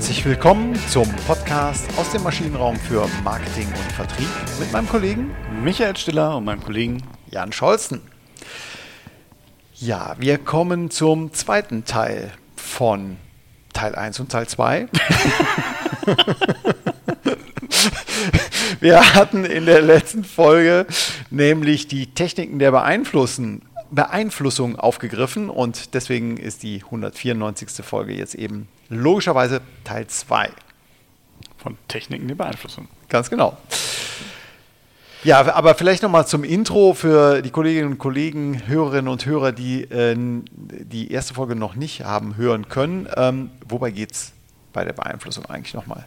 Herzlich willkommen zum Podcast aus dem Maschinenraum für Marketing und Vertrieb mit meinem Kollegen Michael Stiller und meinem Kollegen Jan Scholzen. Ja, wir kommen zum zweiten Teil von Teil 1 und Teil 2. wir hatten in der letzten Folge nämlich die Techniken der Beeinflussen Beeinflussung aufgegriffen und deswegen ist die 194. Folge jetzt eben logischerweise Teil 2. Von Techniken der Beeinflussung. Ganz genau. Ja, aber vielleicht nochmal zum Intro für die Kolleginnen und Kollegen, Hörerinnen und Hörer, die äh, die erste Folge noch nicht haben hören können. Ähm, wobei geht es bei der Beeinflussung eigentlich nochmal?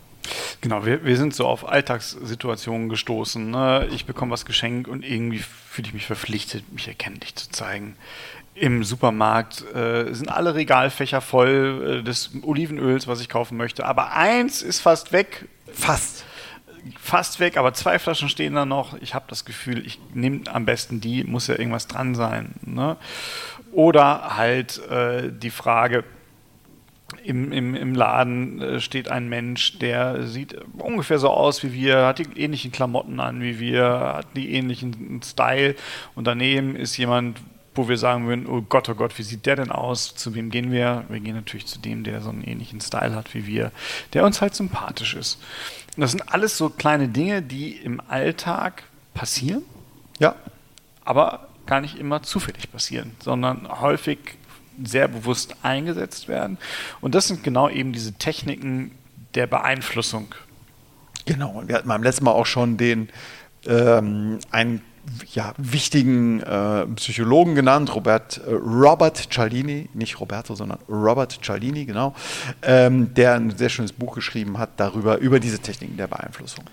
Genau, wir, wir sind so auf Alltagssituationen gestoßen. Ne? Ich bekomme was geschenkt und irgendwie fühle ich mich verpflichtet, mich erkenntlich zu zeigen. Im Supermarkt äh, sind alle Regalfächer voll äh, des Olivenöls, was ich kaufen möchte. Aber eins ist fast weg. Fast. Fast weg, aber zwei Flaschen stehen da noch. Ich habe das Gefühl, ich nehme am besten die, muss ja irgendwas dran sein. Ne? Oder halt äh, die Frage, im, im, im Laden äh, steht ein Mensch, der sieht ungefähr so aus wie wir, hat die ähnlichen Klamotten an wie wir, hat die ähnlichen Style und daneben ist jemand, wo wir sagen würden, oh Gott, oh Gott, wie sieht der denn aus? Zu wem gehen wir? Wir gehen natürlich zu dem, der so einen ähnlichen Style hat wie wir, der uns halt sympathisch ist. Und das sind alles so kleine Dinge, die im Alltag passieren. Ja. Aber gar nicht immer zufällig passieren, sondern häufig sehr bewusst eingesetzt werden. Und das sind genau eben diese Techniken der Beeinflussung. Genau, und wir hatten beim letzten Mal auch schon den ähm, einen ja, wichtigen äh, Psychologen genannt, Robert, äh, Robert Cialdini, nicht Roberto, sondern Robert Cialdini, genau, ähm, der ein sehr schönes Buch geschrieben hat darüber, über diese Techniken der Beeinflussung.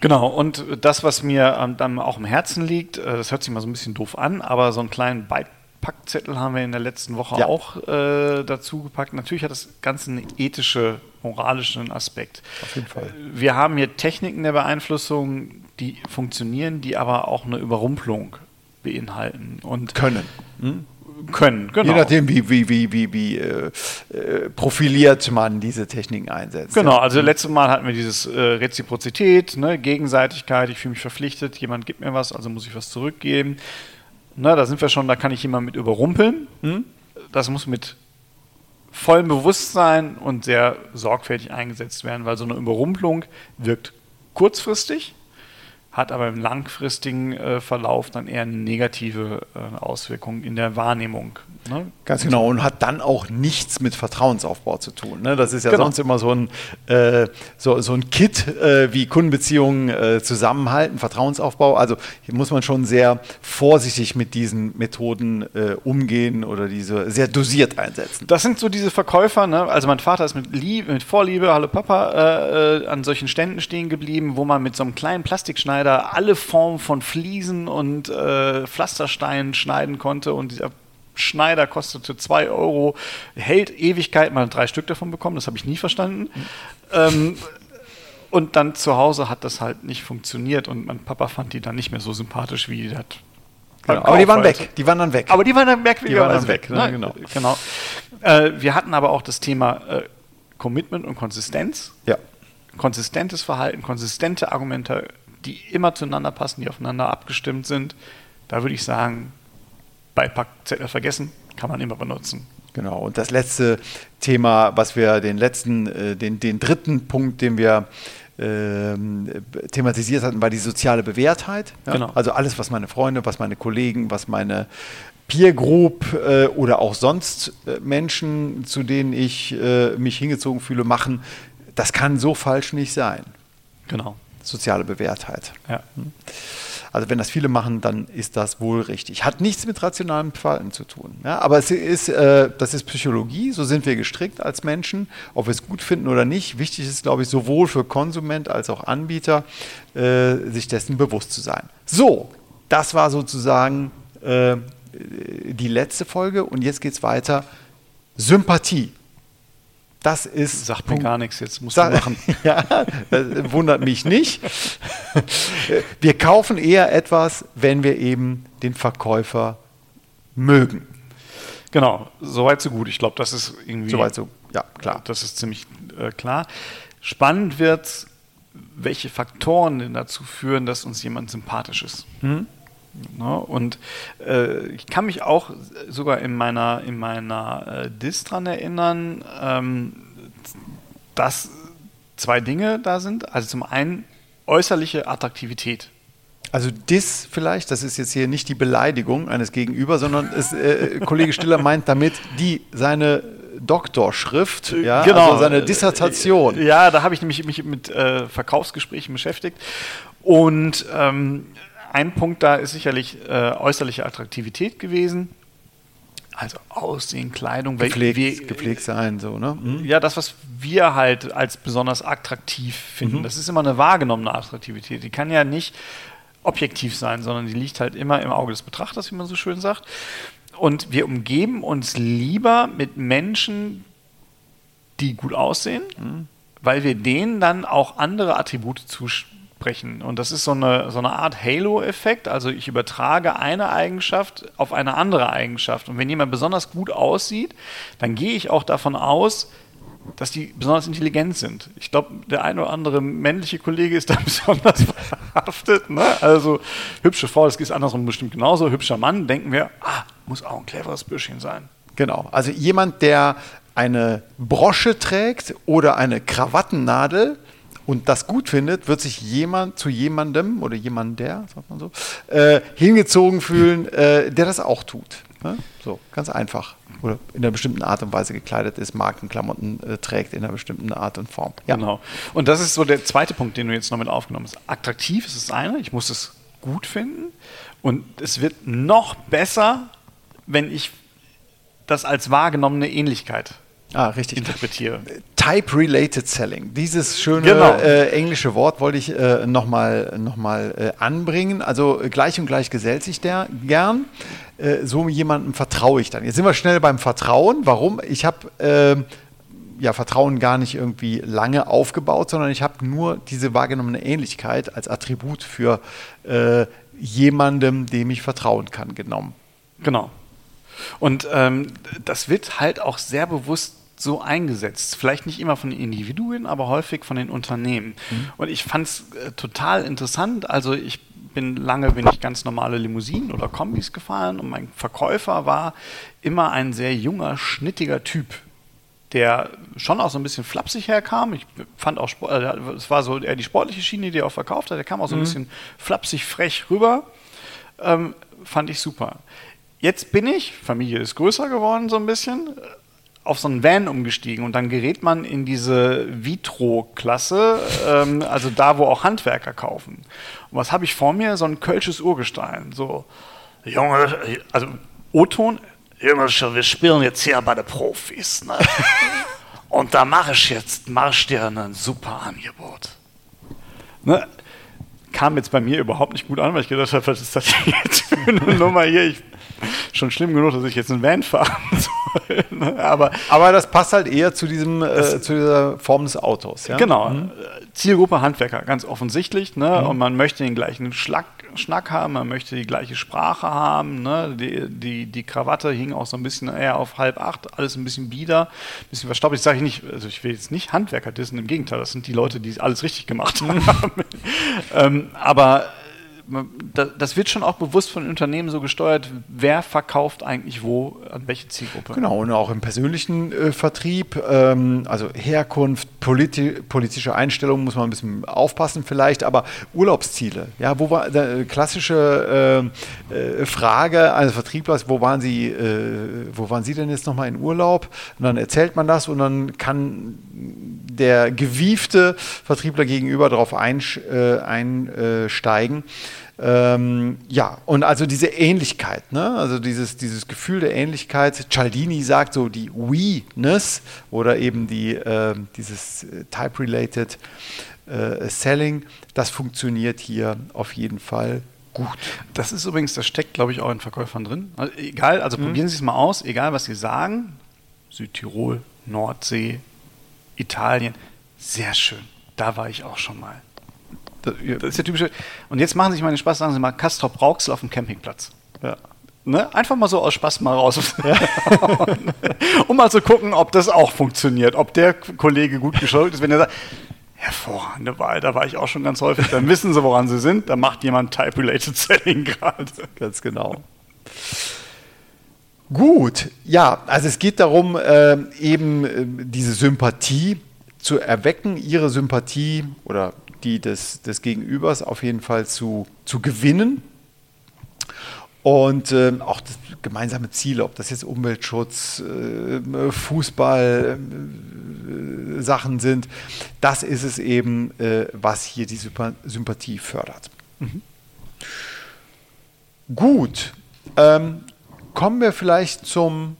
Genau, und das, was mir ähm, dann auch im Herzen liegt, äh, das hört sich mal so ein bisschen doof an, aber so einen kleinen Beitrag Packzettel haben wir in der letzten Woche ja. auch äh, dazu gepackt. Natürlich hat das Ganze einen ethischen, moralischen Aspekt. Auf jeden Fall. Wir haben hier Techniken der Beeinflussung, die funktionieren, die aber auch eine Überrumpelung beinhalten. Und können. Hm? Können, genau. Je nachdem, wie, wie, wie, wie, wie äh, äh profiliert man diese Techniken einsetzt. Genau, also hm. letztes Mal hatten wir dieses äh, Reziprozität, ne, Gegenseitigkeit, ich fühle mich verpflichtet, jemand gibt mir was, also muss ich was zurückgeben. Na, da sind wir schon, da kann ich jemanden mit überrumpeln. Hm? Das muss mit vollem Bewusstsein und sehr sorgfältig eingesetzt werden, weil so eine Überrumpelung wirkt kurzfristig, hat aber im langfristigen äh, Verlauf dann eher negative äh, Auswirkungen in der Wahrnehmung. Ne? Ganz genau, und hat dann auch nichts mit Vertrauensaufbau zu tun. Ne? Das ist ja genau. sonst immer so ein, äh, so, so ein Kit, äh, wie Kundenbeziehungen äh, zusammenhalten, Vertrauensaufbau. Also hier muss man schon sehr vorsichtig mit diesen Methoden äh, umgehen oder diese sehr dosiert einsetzen. Das sind so diese Verkäufer, ne? also mein Vater ist mit, Liebe, mit Vorliebe, hallo Papa, äh, äh, an solchen Ständen stehen geblieben, wo man mit so einem kleinen Plastikschneider alle Formen von Fliesen und Pflastersteinen schneiden konnte und dieser Schneider kostete 2 Euro, hält Ewigkeit, hat drei Stück davon bekommen, das habe ich nie verstanden. Ähm, und dann zu Hause hat das halt nicht funktioniert und mein Papa fand die dann nicht mehr so sympathisch, wie das Genau, aber die waren weg. Die waren dann weg. Aber die waren dann merkwürdigerweise weg. Ne? Genau. genau. Äh, wir hatten aber auch das Thema äh, Commitment und Konsistenz. Ja. Konsistentes Verhalten, konsistente Argumente, die immer zueinander passen, die aufeinander abgestimmt sind. Da würde ich sagen, Beipackzettel vergessen, kann man immer benutzen. Genau, und das letzte Thema, was wir den letzten, äh, den, den dritten Punkt, den wir ähm, thematisiert hatten, war die soziale Bewährtheit. Ja? Genau. Also alles, was meine Freunde, was meine Kollegen, was meine Peer Group äh, oder auch sonst äh, Menschen, zu denen ich äh, mich hingezogen fühle, machen, das kann so falsch nicht sein. Genau. Soziale Bewährtheit. Ja. Hm. Also wenn das viele machen, dann ist das wohl richtig. Hat nichts mit rationalem Verhalten zu tun. Ja, aber es ist, äh, das ist Psychologie, so sind wir gestrickt als Menschen, ob wir es gut finden oder nicht. Wichtig ist, glaube ich, sowohl für Konsument als auch Anbieter, äh, sich dessen bewusst zu sein. So, das war sozusagen äh, die letzte Folge und jetzt geht es weiter. Sympathie. Das ist. Sagt mir gar nichts, jetzt musst du machen. ja, wundert mich nicht. Wir kaufen eher etwas, wenn wir eben den Verkäufer mögen. Genau, soweit so gut. Ich glaube, das ist irgendwie. Soweit so. Ja, klar. Das ist ziemlich äh, klar. Spannend wird, welche Faktoren denn dazu führen, dass uns jemand sympathisch ist. Mhm. Ne? Und äh, ich kann mich auch sogar in meiner, in meiner äh, Dis dran erinnern, ähm, dass zwei Dinge da sind. Also zum einen äußerliche Attraktivität. Also dis vielleicht, das ist jetzt hier nicht die Beleidigung eines Gegenüber, sondern es, äh, Kollege Stiller meint damit die seine Doktorschrift, ja, genau. also seine Dissertation. Ja, da habe ich nämlich mich mit äh, Verkaufsgesprächen beschäftigt und ähm, ein Punkt da ist sicherlich äh, äußerliche Attraktivität gewesen. Also Aussehen, Kleidung, gepflegt, wir, gepflegt sein, so, ne? Mhm. Ja, das, was wir halt als besonders attraktiv finden, mhm. das ist immer eine wahrgenommene Attraktivität. Die kann ja nicht objektiv sein, sondern die liegt halt immer im Auge des Betrachters, wie man so schön sagt. Und wir umgeben uns lieber mit Menschen, die gut aussehen, mhm. weil wir denen dann auch andere Attribute zusprechen sprechen. Und das ist so eine, so eine Art Halo-Effekt. Also ich übertrage eine Eigenschaft auf eine andere Eigenschaft. Und wenn jemand besonders gut aussieht, dann gehe ich auch davon aus, dass die besonders intelligent sind. Ich glaube, der ein oder andere männliche Kollege ist da besonders verhaftet. Ne? Also hübsche Frau, das ist andersrum bestimmt genauso. Hübscher Mann, denken wir, ah, muss auch ein cleveres Bürschchen sein. Genau. Also jemand, der eine Brosche trägt oder eine Krawattennadel, und das gut findet, wird sich jemand zu jemandem oder jemand der, sagt man so, äh, hingezogen fühlen, äh, der das auch tut. Ne? So, ganz einfach. Oder in einer bestimmten Art und Weise gekleidet ist, Markenklamotten äh, trägt in einer bestimmten Art und Form. Ja. Genau. Und das ist so der zweite Punkt, den du jetzt noch mit aufgenommen hast. Attraktiv ist das eine, ich muss es gut finden. Und es wird noch besser, wenn ich das als wahrgenommene Ähnlichkeit ah, richtig. interpretiere. Type-Related Selling. Dieses schöne genau. äh, englische Wort wollte ich äh, nochmal noch mal, äh, anbringen. Also gleich und gleich gesellt sich der gern. Äh, so jemandem vertraue ich dann. Jetzt sind wir schnell beim Vertrauen. Warum? Ich habe ähm, ja, Vertrauen gar nicht irgendwie lange aufgebaut, sondern ich habe nur diese wahrgenommene Ähnlichkeit als Attribut für äh, jemandem, dem ich vertrauen kann, genommen. Genau. Und ähm, das wird halt auch sehr bewusst so eingesetzt. Vielleicht nicht immer von den Individuen, aber häufig von den Unternehmen. Mhm. Und ich fand es äh, total interessant. Also ich bin lange bin ich ganz normale Limousinen oder Kombis gefahren und mein Verkäufer war immer ein sehr junger, schnittiger Typ, der schon auch so ein bisschen flapsig herkam. Ich fand auch, äh, es war so eher die sportliche Schiene, die er auch verkauft hat. Der kam auch so ein mhm. bisschen flapsig frech rüber. Ähm, fand ich super. Jetzt bin ich, Familie ist größer geworden so ein bisschen, auf so einen Van umgestiegen und dann gerät man in diese Vitro-Klasse, ähm, also da, wo auch Handwerker kaufen. Und was habe ich vor mir? So ein kölsches Urgestein. So, Junge, also O-Ton, Junge, wir spielen jetzt hier bei den Profis. Ne? und da mache ich jetzt, mache ich dir ein super Angebot. Ne? Kam jetzt bei mir überhaupt nicht gut an, weil ich gedacht habe, was ist das jetzt für eine Nummer hier? Ich schon schlimm genug, dass ich jetzt einen Van fahren soll. Ne? aber, aber das passt halt eher zu, diesem, äh, zu dieser Form des Autos. Ja? Genau. Mhm. Zielgruppe Handwerker, ganz offensichtlich. Ne? Mhm. Und man möchte den gleichen Schlag, Schnack haben, man möchte die gleiche Sprache haben. Ne? Die, die, die Krawatte hing auch so ein bisschen eher auf halb acht, alles ein bisschen bieder, ein bisschen verstaubt. Ich sage nicht, also ich will jetzt nicht Handwerker dissen, im Gegenteil, das sind die Leute, die alles richtig gemacht mhm. haben. ähm, aber das wird schon auch bewusst von Unternehmen so gesteuert, wer verkauft eigentlich wo, an welche Zielgruppe. Genau, und auch im persönlichen äh, Vertrieb, ähm, also Herkunft, politi politische Einstellungen muss man ein bisschen aufpassen vielleicht, aber Urlaubsziele, ja, wo war äh, klassische äh, äh, Frage eines Vertrieblers, wo waren Sie, äh, wo waren Sie denn jetzt nochmal in Urlaub? Und dann erzählt man das und dann kann der gewiefte Vertriebler gegenüber darauf äh, einsteigen. Ähm, ja, und also diese Ähnlichkeit, ne? also dieses, dieses Gefühl der Ähnlichkeit. Cialdini sagt so die We-ness oder eben die, äh, dieses Type-Related äh, Selling, das funktioniert hier auf jeden Fall gut. Das ist übrigens, das steckt, glaube ich, auch in Verkäufern drin. Also egal, also mhm. probieren Sie es mal aus, egal was Sie sagen. Südtirol, Nordsee, Italien, sehr schön. Da war ich auch schon mal. Das, das ist der typische. Und jetzt machen Sie sich mal den Spaß, sagen Sie mal Castrop Rauxel auf dem Campingplatz. Ja. Ne? Einfach mal so aus Spaß mal raus. Ja. um mal zu gucken, ob das auch funktioniert, ob der Kollege gut geschaut ist. Wenn er sagt, hervorragende Wahl, da war ich auch schon ganz häufig, dann wissen sie, woran sie sind. Da macht jemand Type-Related Selling gerade. Ganz genau. Gut, ja, also es geht darum, äh, eben äh, diese Sympathie zu erwecken, ihre Sympathie oder die des, des Gegenübers auf jeden Fall zu, zu gewinnen und äh, auch gemeinsame Ziele, ob das jetzt Umweltschutz, äh, Fußball, äh, Sachen sind, das ist es eben, äh, was hier die Sympathie fördert. Mhm. Gut, ähm, kommen wir vielleicht zum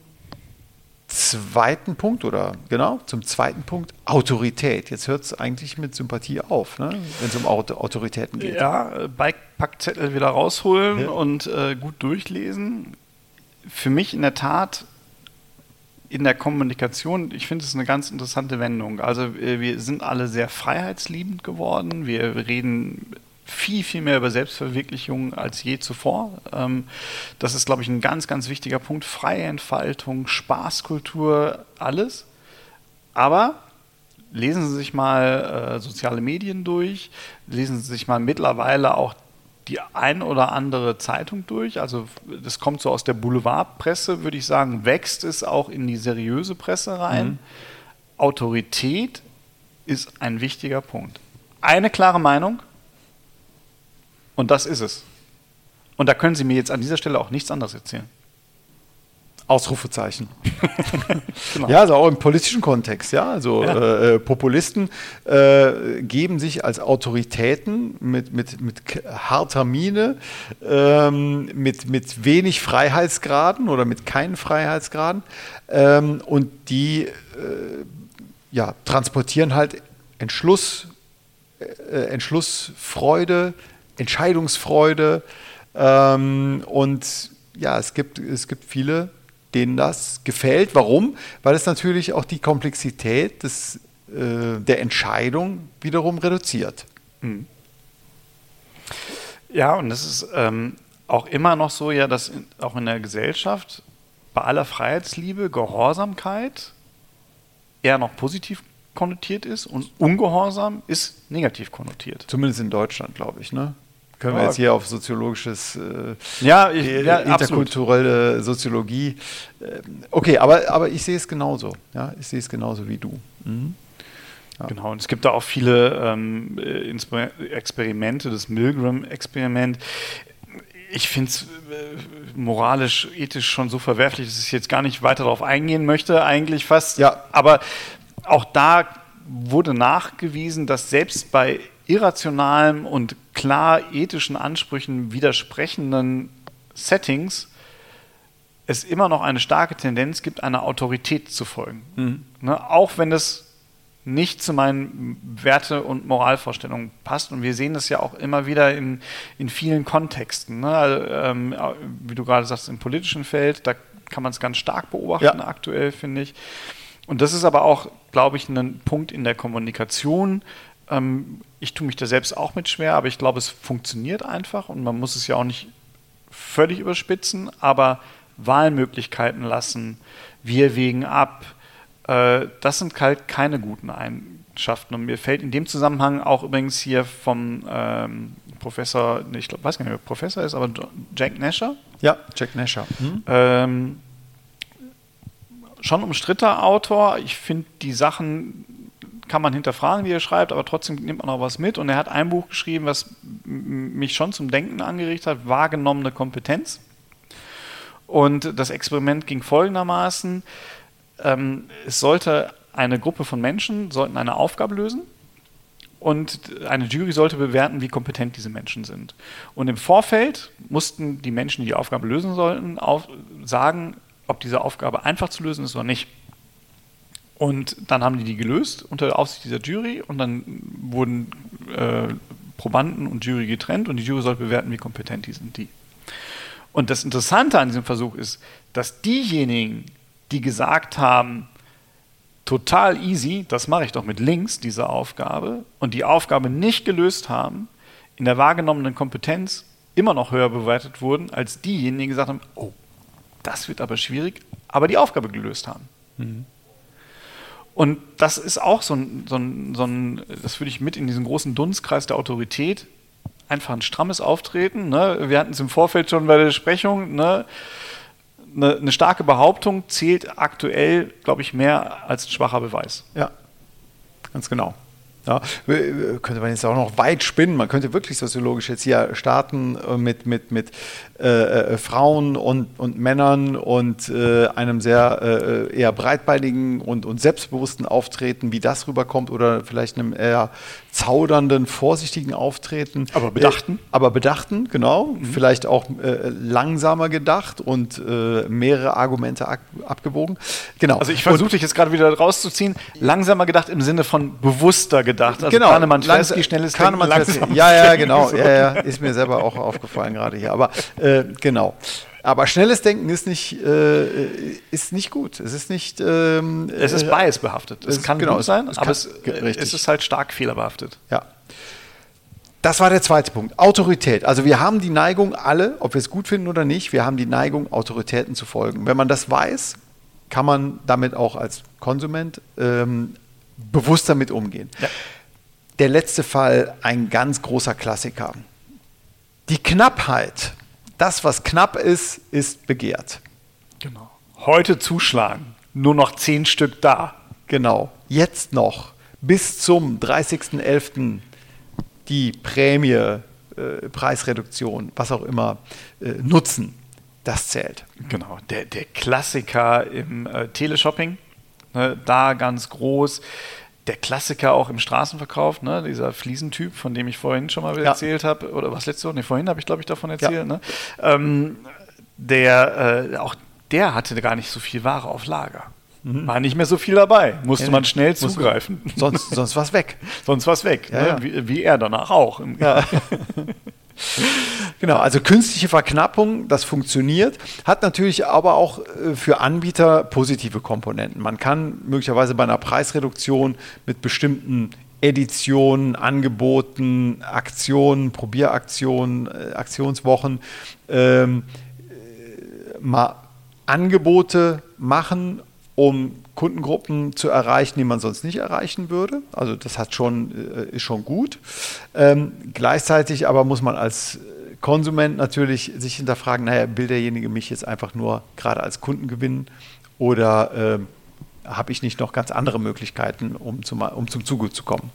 zweiten Punkt oder genau zum zweiten Punkt Autorität. Jetzt hört es eigentlich mit Sympathie auf, ne? wenn es um Auto Autoritäten geht. Ja, Bikepackzettel wieder rausholen ja. und äh, gut durchlesen. Für mich in der Tat in der Kommunikation, ich finde es eine ganz interessante Wendung. Also äh, wir sind alle sehr freiheitsliebend geworden. Wir reden viel, viel mehr über Selbstverwirklichung als je zuvor. Ähm, das ist, glaube ich, ein ganz, ganz wichtiger Punkt. Freie Entfaltung, Spaßkultur, alles. Aber lesen Sie sich mal äh, soziale Medien durch, lesen Sie sich mal mittlerweile auch die ein oder andere Zeitung durch. Also das kommt so aus der Boulevardpresse, würde ich sagen, wächst es auch in die seriöse Presse rein. Mhm. Autorität ist ein wichtiger Punkt. Eine klare Meinung, und das ist es. Und da können Sie mir jetzt an dieser Stelle auch nichts anderes erzählen. Ausrufezeichen. genau. Ja, also auch im politischen Kontext, ja. Also ja. Äh, äh, Populisten äh, geben sich als Autoritäten mit, mit, mit harter Miene, ähm, mit, mit wenig Freiheitsgraden oder mit keinen Freiheitsgraden. Ähm, und die äh, ja, transportieren halt Entschluss, äh, Entschlussfreude, Entscheidungsfreude. Ähm, und ja, es gibt, es gibt viele, denen das gefällt. Warum? Weil es natürlich auch die Komplexität des, äh, der Entscheidung wiederum reduziert. Mhm. Ja, und das ist ähm, auch immer noch so, ja, dass in, auch in der Gesellschaft bei aller Freiheitsliebe Gehorsamkeit eher noch positiv konnotiert ist und Ungehorsam ist negativ konnotiert. Zumindest in Deutschland, glaube ich, ne? Können wir jetzt hier auf soziologisches, äh, ja, ich, ja, interkulturelle absolut. Soziologie. Äh, okay, aber, aber ich sehe es genauso. Ja, ich sehe es genauso wie du. Mhm. Ja. Genau, und es gibt da auch viele ähm, äh, Experimente, das Milgram-Experiment. Ich finde es äh, moralisch, ethisch schon so verwerflich, dass ich jetzt gar nicht weiter darauf eingehen möchte, eigentlich fast. Ja. Aber auch da wurde nachgewiesen, dass selbst bei irrationalen und klar ethischen Ansprüchen widersprechenden Settings es immer noch eine starke Tendenz gibt, einer Autorität zu folgen. Mhm. Ne, auch wenn es nicht zu meinen Werte- und Moralvorstellungen passt. Und wir sehen das ja auch immer wieder in, in vielen Kontexten. Ne? Also, ähm, wie du gerade sagst, im politischen Feld, da kann man es ganz stark beobachten ja. aktuell, finde ich. Und das ist aber auch, glaube ich, ein Punkt in der Kommunikation, ähm, ich tue mich da selbst auch mit schwer, aber ich glaube, es funktioniert einfach und man muss es ja auch nicht völlig überspitzen, aber Wahlmöglichkeiten lassen, wir wägen ab, äh, das sind halt keine guten Eigenschaften. Und mir fällt in dem Zusammenhang auch übrigens hier vom ähm, Professor, ich glaub, weiß gar nicht, wer Professor ist, aber Jack Nasher. Ja, Jack Nasher. Mhm. Ähm, schon umstrittener Autor. Ich finde die Sachen kann man hinterfragen, wie er schreibt, aber trotzdem nimmt man auch was mit. Und er hat ein Buch geschrieben, was mich schon zum Denken angeregt hat, wahrgenommene Kompetenz. Und das Experiment ging folgendermaßen. Ähm, es sollte eine Gruppe von Menschen sollten eine Aufgabe lösen und eine Jury sollte bewerten, wie kompetent diese Menschen sind. Und im Vorfeld mussten die Menschen, die die Aufgabe lösen sollten, auf, sagen, ob diese Aufgabe einfach zu lösen ist oder nicht. Und dann haben die die gelöst unter Aufsicht dieser Jury und dann wurden äh, Probanden und Jury getrennt und die Jury soll bewerten, wie kompetent die sind die. Und das Interessante an diesem Versuch ist, dass diejenigen, die gesagt haben, total easy, das mache ich doch mit links, diese Aufgabe, und die Aufgabe nicht gelöst haben, in der wahrgenommenen Kompetenz immer noch höher bewertet wurden als diejenigen, die gesagt haben, oh, das wird aber schwierig, aber die Aufgabe gelöst haben. Mhm. Und das ist auch so ein, so ein, so ein, das würde ich mit in diesen großen Dunstkreis der Autorität, einfach ein strammes Auftreten. Ne? Wir hatten es im Vorfeld schon bei der Besprechung. Ne? Eine, eine starke Behauptung zählt aktuell, glaube ich, mehr als ein schwacher Beweis. Ja, ganz genau. Ja, könnte man jetzt auch noch weit spinnen. Man könnte wirklich soziologisch jetzt hier starten äh, mit, mit, mit äh, äh, Frauen und, und Männern und äh, einem sehr äh, eher breitbeinigen und, und selbstbewussten Auftreten, wie das rüberkommt, oder vielleicht einem eher zaudernden, vorsichtigen Auftreten. Aber bedachten. Äh, aber bedachten, genau. Mhm. Vielleicht auch äh, langsamer gedacht und äh, mehrere Argumente ab, abgewogen. Genau. Also ich versuche dich jetzt gerade wieder rauszuziehen. Langsamer gedacht im Sinne von bewusster gedacht. Also genau. Kahnemann, Tversky, schnelles Kahnemann, Denken, Ja, ja, genau. ja, ja, ist mir selber auch aufgefallen gerade hier. Aber äh, genau. Aber schnelles Denken ist nicht, äh, ist nicht gut. Es ist nicht. Ähm, es ist äh, biasbehaftet. Es, es kann genau, gut sein, es aber es, es, ist halt stark fehlerbehaftet. Ja. Das war der zweite Punkt. Autorität. Also wir haben die Neigung, alle, ob wir es gut finden oder nicht, wir haben die Neigung, Autoritäten zu folgen. Wenn man das weiß, kann man damit auch als Konsument ähm, bewusst damit umgehen. Ja. Der letzte Fall, ein ganz großer Klassiker. Die Knappheit das, was knapp ist, ist begehrt. Genau. Heute zuschlagen. Nur noch zehn Stück da. Genau. Jetzt noch bis zum 30.11. die Prämie, äh, Preisreduktion, was auch immer, äh, nutzen. Das zählt. Genau. Der, der Klassiker im äh, Teleshopping, ne, da ganz groß der Klassiker auch im Straßenverkauf, ne? dieser Fliesentyp, von dem ich vorhin schon mal ja. erzählt habe, oder was letzte Woche, nee, vorhin habe ich glaube ich davon erzählt, ja. ne? ähm, der, äh, auch der hatte gar nicht so viel Ware auf Lager. Mhm. War nicht mehr so viel dabei, musste nee, man schnell zugreifen. Sonst, sonst war es weg. sonst war es weg, ja, ne? wie, wie, er danach auch. genau, also künstliche Verknappung, das funktioniert, hat natürlich aber auch äh, für Anbieter positive Komponenten. Man kann möglicherweise bei einer Preisreduktion mit bestimmten Editionen, Angeboten, Aktionen, Probieraktionen, äh, Aktionswochen ähm, äh, mal Angebote machen, um Kundengruppen zu erreichen, die man sonst nicht erreichen würde. Also das hat schon, äh, ist schon gut. Ähm, gleichzeitig aber muss man als Konsument natürlich sich hinterfragen, naja, will derjenige mich jetzt einfach nur gerade als Kunden gewinnen oder äh, habe ich nicht noch ganz andere Möglichkeiten, um zum, um zum Zuge zu kommen?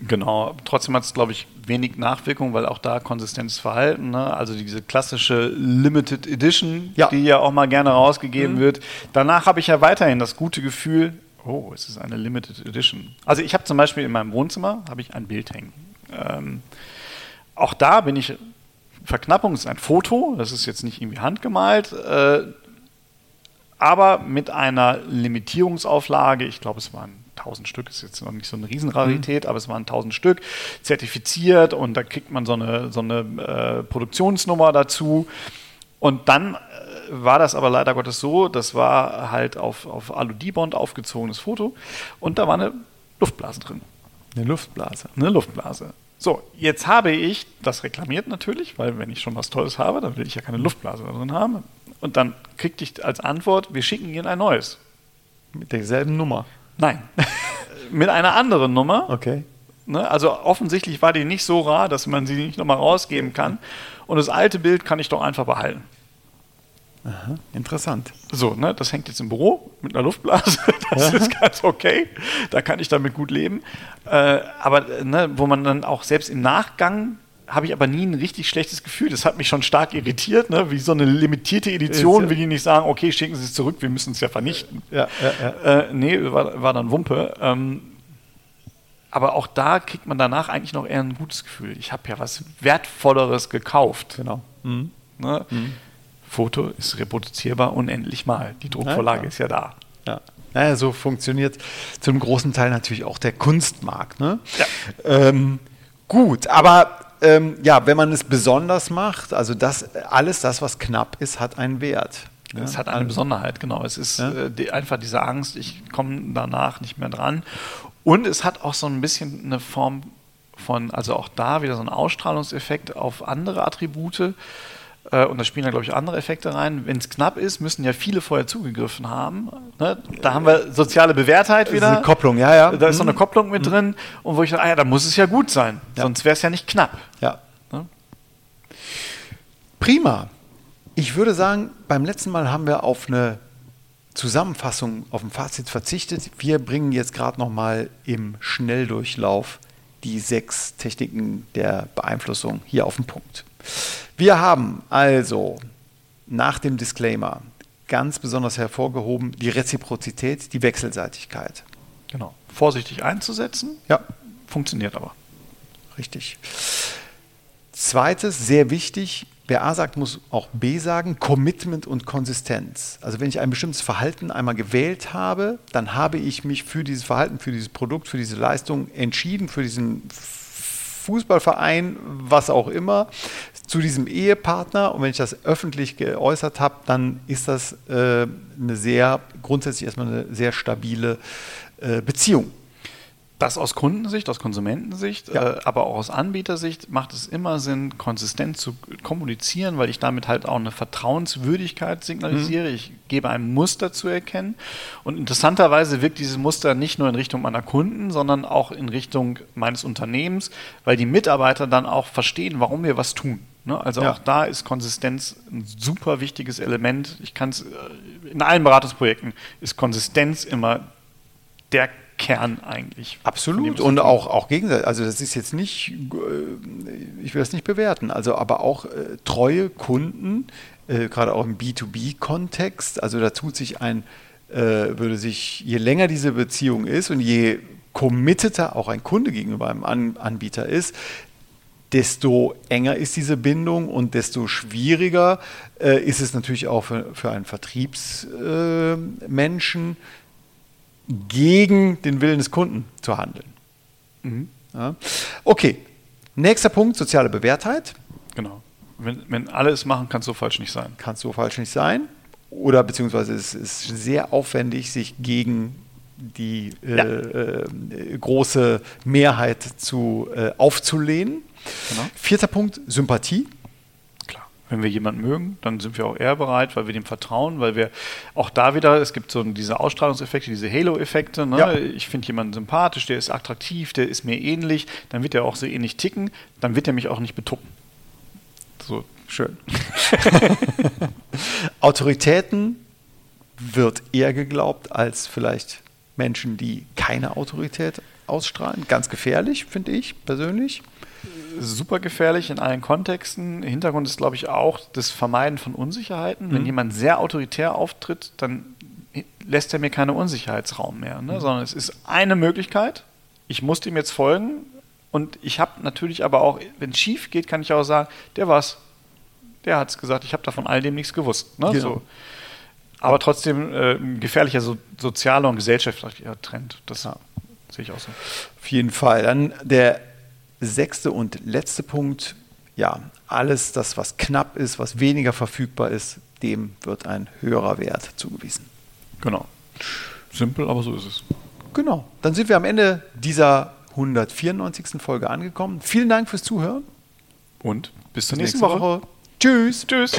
Genau, trotzdem hat es, glaube ich, wenig Nachwirkung, weil auch da Konsistenzverhalten, ne? also diese klassische Limited Edition, ja. die ja auch mal gerne rausgegeben mhm. wird. Danach habe ich ja weiterhin das gute Gefühl, oh, es ist eine Limited Edition. Also ich habe zum Beispiel in meinem Wohnzimmer habe ich ein Bild hängen. Ähm, auch da bin ich, Verknappung ist ein Foto, das ist jetzt nicht irgendwie handgemalt, äh, aber mit einer Limitierungsauflage, ich glaube es waren 1000 Stück ist jetzt noch nicht so eine Riesenrarität, mhm. aber es waren 1000 Stück zertifiziert und da kriegt man so eine, so eine äh, Produktionsnummer dazu. Und dann äh, war das aber leider Gottes so, das war halt auf, auf Alu-Dibond aufgezogenes Foto und da war eine Luftblase drin. Eine Luftblase? Eine Luftblase. So, jetzt habe ich das reklamiert natürlich, weil wenn ich schon was Tolles habe, dann will ich ja keine Luftblase drin haben. Und dann kriegte ich als Antwort, wir schicken Ihnen ein neues. Mit derselben Nummer. Nein. Mit einer anderen Nummer. Okay. Ne? Also offensichtlich war die nicht so rar, dass man sie nicht nochmal rausgeben kann. Und das alte Bild kann ich doch einfach behalten. Aha, interessant. So, ne, das hängt jetzt im Büro mit einer Luftblase. Das Aha. ist ganz okay. Da kann ich damit gut leben. Äh, aber ne, wo man dann auch selbst im Nachgang habe ich aber nie ein richtig schlechtes Gefühl. Das hat mich schon stark irritiert, ne? wie so eine limitierte Edition, will die nicht sagen, okay, schicken Sie es zurück, wir müssen es ja vernichten. Ja, ja, ja. Äh, nee, war, war dann Wumpe. Ähm, aber auch da kriegt man danach eigentlich noch eher ein gutes Gefühl. Ich habe ja was Wertvolleres gekauft. Genau. Mhm. Ne? Mhm. Foto ist reproduzierbar unendlich mal. Die Druckvorlage ja, ist ja da. Ja. Naja, so funktioniert zum großen Teil natürlich auch der Kunstmarkt. Ne? Ja. Ähm, gut, aber ähm, ja, wenn man es besonders macht, also das, alles das, was knapp ist, hat einen Wert. Ja? Es hat eine also, Besonderheit, genau. Es ist ja? äh, die, einfach diese Angst, ich komme danach nicht mehr dran. Und es hat auch so ein bisschen eine Form von, also auch da wieder so ein Ausstrahlungseffekt auf andere Attribute. Äh, und da spielen da, glaube ich, andere Effekte rein. Wenn es knapp ist, müssen ja viele vorher zugegriffen haben. Ne? Da haben wir soziale Bewährtheit wieder. Das ist eine Kopplung, ja, ja. Da ist so eine mhm. Kopplung mit mhm. drin. Und wo ich sage, ah ja, da muss es ja gut sein. Ja. Sonst wäre es ja nicht knapp. Ja. Ne? Prima. Ich würde sagen, beim letzten Mal haben wir auf eine Zusammenfassung, auf ein Fazit verzichtet. Wir bringen jetzt gerade nochmal im Schnelldurchlauf die sechs Techniken der Beeinflussung hier auf den Punkt. Wir haben also nach dem Disclaimer ganz besonders hervorgehoben die Reziprozität, die Wechselseitigkeit. Genau. Vorsichtig einzusetzen. Ja. Funktioniert aber. Richtig. Zweites, sehr wichtig, wer A sagt, muss auch B sagen, Commitment und Konsistenz. Also wenn ich ein bestimmtes Verhalten einmal gewählt habe, dann habe ich mich für dieses Verhalten, für dieses Produkt, für diese Leistung entschieden, für diesen Fußballverein, was auch immer, zu diesem Ehepartner. Und wenn ich das öffentlich geäußert habe, dann ist das äh, eine sehr, grundsätzlich erstmal eine sehr stabile äh, Beziehung. Das aus Kundensicht, aus Konsumentensicht, ja. äh, aber auch aus Anbietersicht macht es immer Sinn, konsistent zu kommunizieren, weil ich damit halt auch eine Vertrauenswürdigkeit signalisiere. Mhm. Ich gebe ein Muster zu erkennen. Und interessanterweise wirkt dieses Muster nicht nur in Richtung meiner Kunden, sondern auch in Richtung meines Unternehmens, weil die Mitarbeiter dann auch verstehen, warum wir was tun. Ne? Also ja. auch da ist Konsistenz ein super wichtiges Element. Ich kann es äh, in allen Beratungsprojekten ist Konsistenz immer der Kern eigentlich. Absolut. Und auch, auch gegenseitig. Also das ist jetzt nicht, äh, ich will das nicht bewerten, also aber auch äh, treue Kunden, äh, gerade auch im B2B-Kontext, also da tut sich ein, äh, würde sich, je länger diese Beziehung ist und je committeter auch ein Kunde gegenüber einem An Anbieter ist, desto enger ist diese Bindung und desto schwieriger äh, ist es natürlich auch für, für einen Vertriebsmenschen, äh, gegen den Willen des Kunden zu handeln. Mhm. Ja. Okay, nächster Punkt, soziale Bewährtheit. Genau. Wenn, wenn alle es machen, kann es so falsch nicht sein. Kann es so falsch nicht sein. Oder beziehungsweise es ist sehr aufwendig, sich gegen die äh, ja. äh, große Mehrheit zu, äh, aufzulehnen. Genau. Vierter Punkt, Sympathie. Wenn wir jemanden mögen, dann sind wir auch eher bereit, weil wir dem vertrauen, weil wir auch da wieder, es gibt so diese Ausstrahlungseffekte, diese Halo-Effekte. Ne? Ja. Ich finde jemanden sympathisch, der ist attraktiv, der ist mir ähnlich, dann wird er auch so ähnlich ticken, dann wird er mich auch nicht betuppen. So, schön. Autoritäten wird eher geglaubt als vielleicht Menschen, die keine Autorität ausstrahlen. Ganz gefährlich, finde ich persönlich super gefährlich in allen Kontexten. Hintergrund ist, glaube ich, auch das Vermeiden von Unsicherheiten. Mhm. Wenn jemand sehr autoritär auftritt, dann lässt er mir keinen Unsicherheitsraum mehr, ne? mhm. sondern es ist eine Möglichkeit. Ich muss dem jetzt folgen und ich habe natürlich aber auch, wenn es schief geht, kann ich auch sagen, der war's. Der hat es gesagt, ich habe davon all dem nichts gewusst. Ne? Genau. So. Aber trotzdem äh, gefährlicher so, sozialer und gesellschaftlicher Trend. Das ja. sehe ich auch so. Auf jeden Fall. Dann der sechste und letzte Punkt, ja, alles das, was knapp ist, was weniger verfügbar ist, dem wird ein höherer Wert zugewiesen. Genau. Simpel, aber so ist es. Genau. Dann sind wir am Ende dieser 194. Folge angekommen. Vielen Dank fürs Zuhören. Und bis zur nächsten nächste Woche. Woche. Tschüss. Tschüss.